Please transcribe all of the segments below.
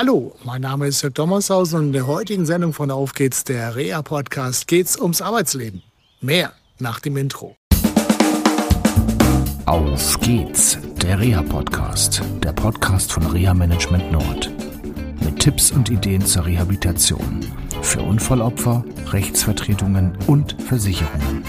Hallo, mein Name ist Jörg Dommershausen und in der heutigen Sendung von Auf geht's, der Rea-Podcast, geht's ums Arbeitsleben. Mehr nach dem Intro. Auf geht's, der Reha-Podcast, der Podcast von Reha Management Nord. Mit Tipps und Ideen zur Rehabilitation für Unfallopfer, Rechtsvertretungen und Versicherungen.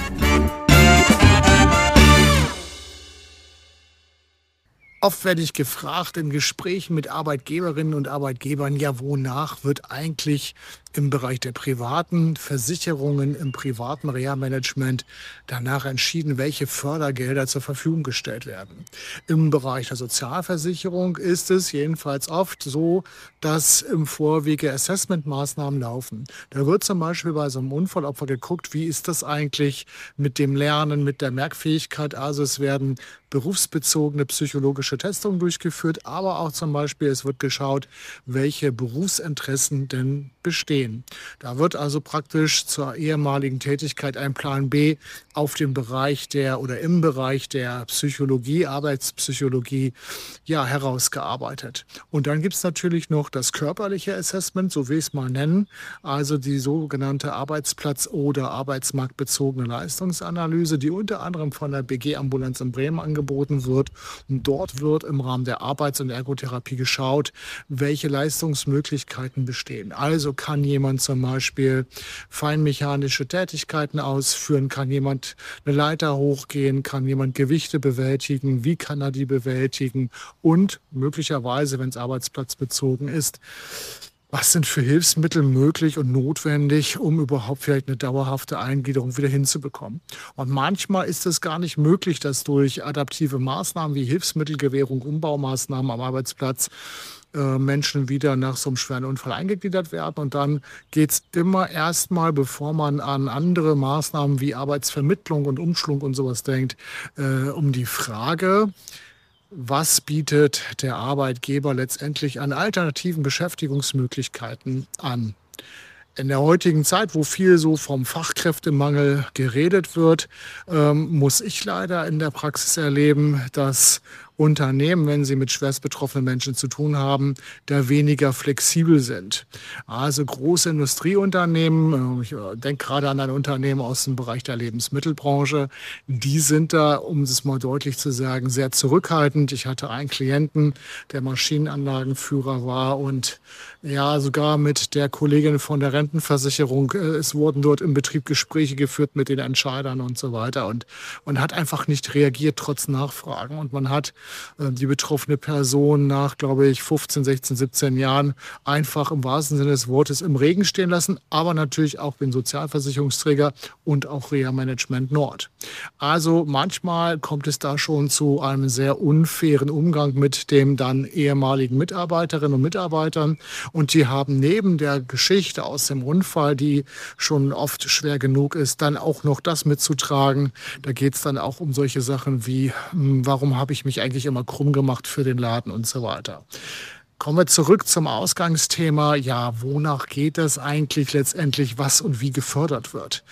Oft werde ich gefragt in Gesprächen mit Arbeitgeberinnen und Arbeitgebern, ja, wonach wird eigentlich im Bereich der privaten Versicherungen, im privaten Reha-Management danach entschieden, welche Fördergelder zur Verfügung gestellt werden. Im Bereich der Sozialversicherung ist es jedenfalls oft so, dass im Vorwege Assessment-Maßnahmen laufen. Da wird zum Beispiel bei so einem Unfallopfer geguckt, wie ist das eigentlich mit dem Lernen, mit der Merkfähigkeit. Also es werden berufsbezogene psychologische Testungen durchgeführt, aber auch zum Beispiel es wird geschaut, welche Berufsinteressen denn bestehen. Da wird also praktisch zur ehemaligen Tätigkeit ein Plan B auf dem Bereich der oder im Bereich der Psychologie, Arbeitspsychologie, ja, herausgearbeitet. Und dann gibt es natürlich noch das körperliche Assessment, so will ich es mal nennen, also die sogenannte Arbeitsplatz- oder arbeitsmarktbezogene Leistungsanalyse, die unter anderem von der BG Ambulanz in Bremen angeboten wird. Und dort wird im Rahmen der Arbeits- und Ergotherapie geschaut, welche Leistungsmöglichkeiten bestehen. Also kann jemand zum Beispiel feinmechanische Tätigkeiten ausführen, kann jemand eine Leiter hochgehen, kann jemand Gewichte bewältigen, wie kann er die bewältigen? Und möglicherweise, wenn es arbeitsplatzbezogen ist, was sind für Hilfsmittel möglich und notwendig, um überhaupt vielleicht eine dauerhafte Eingliederung wieder hinzubekommen. Und manchmal ist es gar nicht möglich, dass durch adaptive Maßnahmen wie Hilfsmittelgewährung, Umbaumaßnahmen am Arbeitsplatz äh, Menschen wieder nach so einem schweren Unfall eingegliedert werden. Und dann geht es immer erstmal, bevor man an andere Maßnahmen wie Arbeitsvermittlung und Umschulung und sowas denkt, äh, um die Frage, was bietet der Arbeitgeber letztendlich an alternativen Beschäftigungsmöglichkeiten an. In der heutigen Zeit, wo viel so vom Fachkräftemangel geredet wird, ähm, muss ich leider in der Praxis erleben, dass Unternehmen, wenn sie mit schwerst betroffenen Menschen zu tun haben, da weniger flexibel sind. Also große Industrieunternehmen, äh, ich äh, denke gerade an ein Unternehmen aus dem Bereich der Lebensmittelbranche, die sind da, um es mal deutlich zu sagen, sehr zurückhaltend. Ich hatte einen Klienten, der Maschinenanlagenführer war und ja, sogar mit der Kollegin von der Rentenversicherung. Äh, es wurden dort im Betrieb Gespräche geführt mit den Entscheidern und so weiter. Und man hat einfach nicht reagiert trotz Nachfragen. Und man hat die betroffene Person nach, glaube ich, 15, 16, 17 Jahren einfach im wahrsten Sinne des Wortes im Regen stehen lassen, aber natürlich auch den Sozialversicherungsträger und auch Reha Management Nord. Also manchmal kommt es da schon zu einem sehr unfairen Umgang mit dem dann ehemaligen Mitarbeiterinnen und Mitarbeitern. Und die haben neben der Geschichte aus dem Unfall, die schon oft schwer genug ist, dann auch noch das mitzutragen. Da geht es dann auch um solche Sachen wie, hm, warum habe ich mich eigentlich eigentlich immer krumm gemacht für den Laden und so weiter. Kommen wir zurück zum Ausgangsthema. Ja, wonach geht es eigentlich letztendlich, was und wie gefördert wird?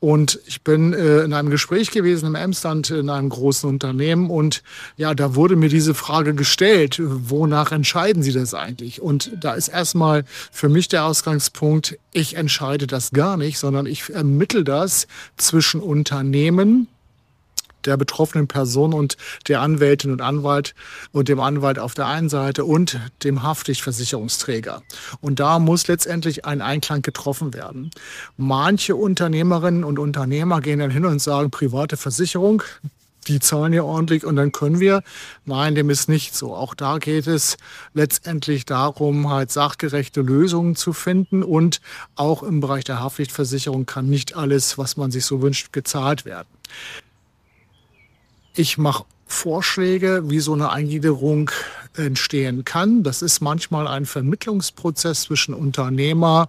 Und ich bin äh, in einem Gespräch gewesen im Emsland in einem großen Unternehmen und ja, da wurde mir diese Frage gestellt, wonach entscheiden Sie das eigentlich? Und da ist erstmal für mich der Ausgangspunkt, ich entscheide das gar nicht, sondern ich ermittle das zwischen Unternehmen, der betroffenen Person und der Anwältin und Anwalt und dem Anwalt auf der einen Seite und dem Haftpflichtversicherungsträger. Und da muss letztendlich ein Einklang getroffen werden. Manche Unternehmerinnen und Unternehmer gehen dann hin und sagen, private Versicherung, die zahlen ja ordentlich und dann können wir. Nein, dem ist nicht so. Auch da geht es letztendlich darum, halt sachgerechte Lösungen zu finden und auch im Bereich der Haftpflichtversicherung kann nicht alles, was man sich so wünscht, gezahlt werden. Ich mache Vorschläge, wie so eine Eingliederung entstehen kann. Das ist manchmal ein Vermittlungsprozess zwischen Unternehmer,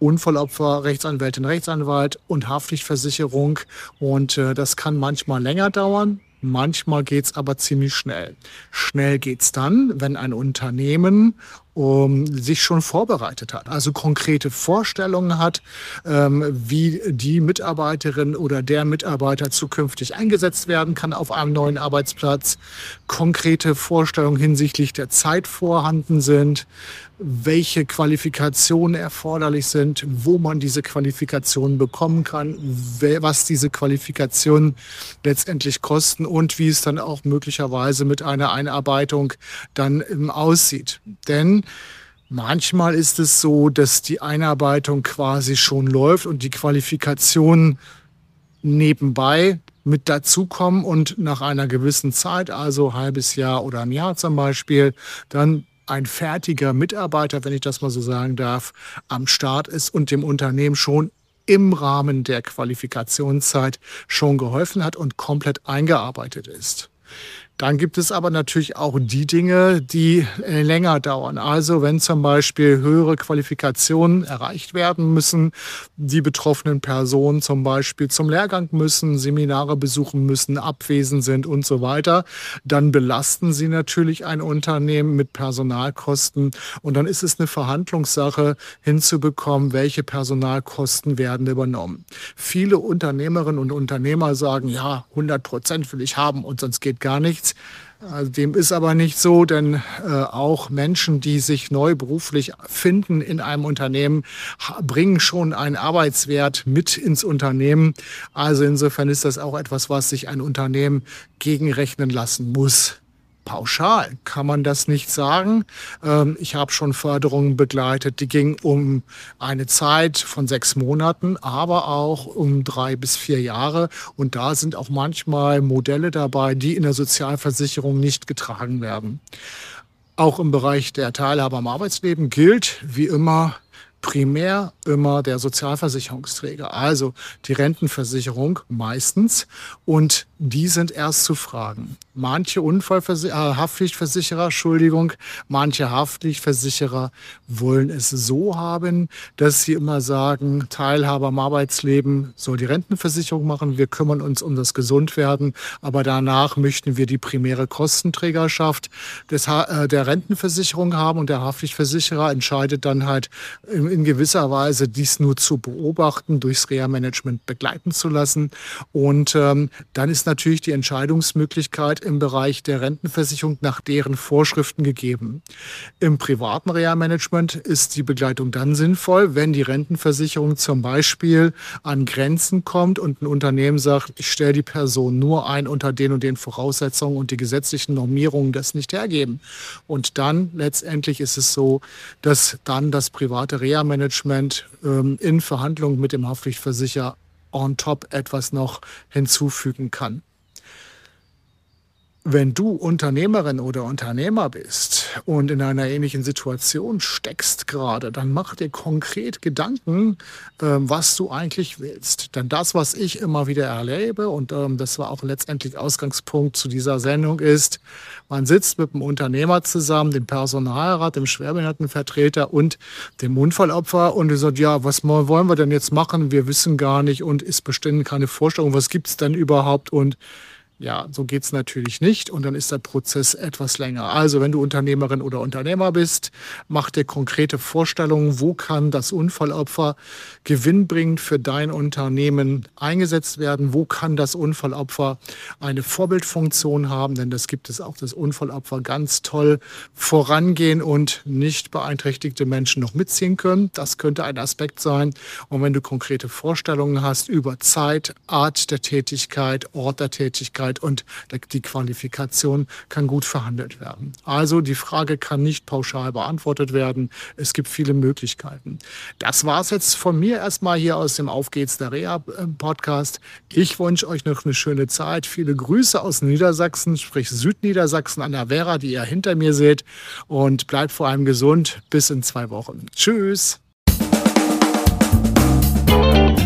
Unfallopfer, Rechtsanwältin, Rechtsanwalt und Haftpflichtversicherung. Und äh, das kann manchmal länger dauern. Manchmal geht es aber ziemlich schnell. Schnell geht es dann, wenn ein Unternehmen um, sich schon vorbereitet hat, also konkrete Vorstellungen hat, ähm, wie die Mitarbeiterin oder der Mitarbeiter zukünftig eingesetzt werden kann auf einem neuen Arbeitsplatz, konkrete Vorstellungen hinsichtlich der Zeit vorhanden sind, welche Qualifikationen erforderlich sind, wo man diese Qualifikationen bekommen kann, was diese Qualifikationen letztendlich kosten und wie es dann auch möglicherweise mit einer Einarbeitung dann aussieht. Denn manchmal ist es so, dass die Einarbeitung quasi schon läuft und die Qualifikationen nebenbei mit dazukommen und nach einer gewissen Zeit, also halbes Jahr oder ein Jahr zum Beispiel, dann ein fertiger Mitarbeiter, wenn ich das mal so sagen darf, am Start ist und dem Unternehmen schon im Rahmen der Qualifikationszeit schon geholfen hat und komplett eingearbeitet ist. Dann gibt es aber natürlich auch die Dinge, die äh, länger dauern. Also wenn zum Beispiel höhere Qualifikationen erreicht werden müssen, die betroffenen Personen zum Beispiel zum Lehrgang müssen, Seminare besuchen müssen, abwesend sind und so weiter, dann belasten sie natürlich ein Unternehmen mit Personalkosten. Und dann ist es eine Verhandlungssache hinzubekommen, welche Personalkosten werden übernommen. Viele Unternehmerinnen und Unternehmer sagen, ja, 100 Prozent will ich haben und sonst geht gar nichts. Also dem ist aber nicht so, denn äh, auch Menschen, die sich neu beruflich finden in einem Unternehmen, bringen schon einen Arbeitswert mit ins Unternehmen. Also insofern ist das auch etwas, was sich ein Unternehmen gegenrechnen lassen muss pauschal kann man das nicht sagen. Ähm, ich habe schon Förderungen begleitet, die gingen um eine Zeit von sechs Monaten, aber auch um drei bis vier Jahre. Und da sind auch manchmal Modelle dabei, die in der Sozialversicherung nicht getragen werden. Auch im Bereich der Teilhabe am Arbeitsleben gilt wie immer primär immer der Sozialversicherungsträger, also die Rentenversicherung meistens. Und die sind erst zu fragen. Manche Unfallversicherer, äh, Haftpflichtversicherer, Entschuldigung, manche Haftpflichtversicherer wollen es so haben, dass sie immer sagen, Teilhaber am Arbeitsleben soll die Rentenversicherung machen, wir kümmern uns um das Gesundwerden, aber danach möchten wir die primäre Kostenträgerschaft des, äh, der Rentenversicherung haben und der Haftpflichtversicherer entscheidet dann halt in, in gewisser Weise dies nur zu beobachten, durchs Reha-Management begleiten zu lassen und ähm, dann ist natürlich die Entscheidungsmöglichkeit im Bereich der Rentenversicherung nach deren Vorschriften gegeben. Im privaten Reha-Management ist die Begleitung dann sinnvoll, wenn die Rentenversicherung zum Beispiel an Grenzen kommt und ein Unternehmen sagt, ich stelle die Person nur ein unter den und den Voraussetzungen und die gesetzlichen Normierungen das nicht hergeben. Und dann letztendlich ist es so, dass dann das private Reha-Management ähm, in Verhandlungen mit dem Haftpflichtversicherer on top etwas noch hinzufügen kann. Wenn du Unternehmerin oder Unternehmer bist und in einer ähnlichen Situation steckst gerade, dann mach dir konkret Gedanken, ähm, was du eigentlich willst. Denn das, was ich immer wieder erlebe, und ähm, das war auch letztendlich Ausgangspunkt zu dieser Sendung, ist, man sitzt mit dem Unternehmer zusammen, dem Personalrat, dem Schwerbehindertenvertreter und dem Unfallopfer und er sagt, ja, was wollen wir denn jetzt machen? Wir wissen gar nicht und ist bestimmt keine Vorstellung, was gibt es denn überhaupt und ja, so geht es natürlich nicht und dann ist der Prozess etwas länger. Also wenn du Unternehmerin oder Unternehmer bist, mach dir konkrete Vorstellungen, wo kann das Unfallopfer gewinnbringend für dein Unternehmen eingesetzt werden, wo kann das Unfallopfer eine Vorbildfunktion haben, denn das gibt es auch, das Unfallopfer ganz toll vorangehen und nicht beeinträchtigte Menschen noch mitziehen können. Das könnte ein Aspekt sein. Und wenn du konkrete Vorstellungen hast über Zeit, Art der Tätigkeit, Ort der Tätigkeit, Tätigkeit und die Qualifikation kann gut verhandelt werden. Also die Frage kann nicht pauschal beantwortet werden. Es gibt viele Möglichkeiten. Das war es jetzt von mir erstmal hier aus dem Auf geht's der Reha Podcast. Ich wünsche euch noch eine schöne Zeit. Viele Grüße aus Niedersachsen, sprich Südniedersachsen an der Vera, die ihr hinter mir seht. Und bleibt vor allem gesund. Bis in zwei Wochen. Tschüss.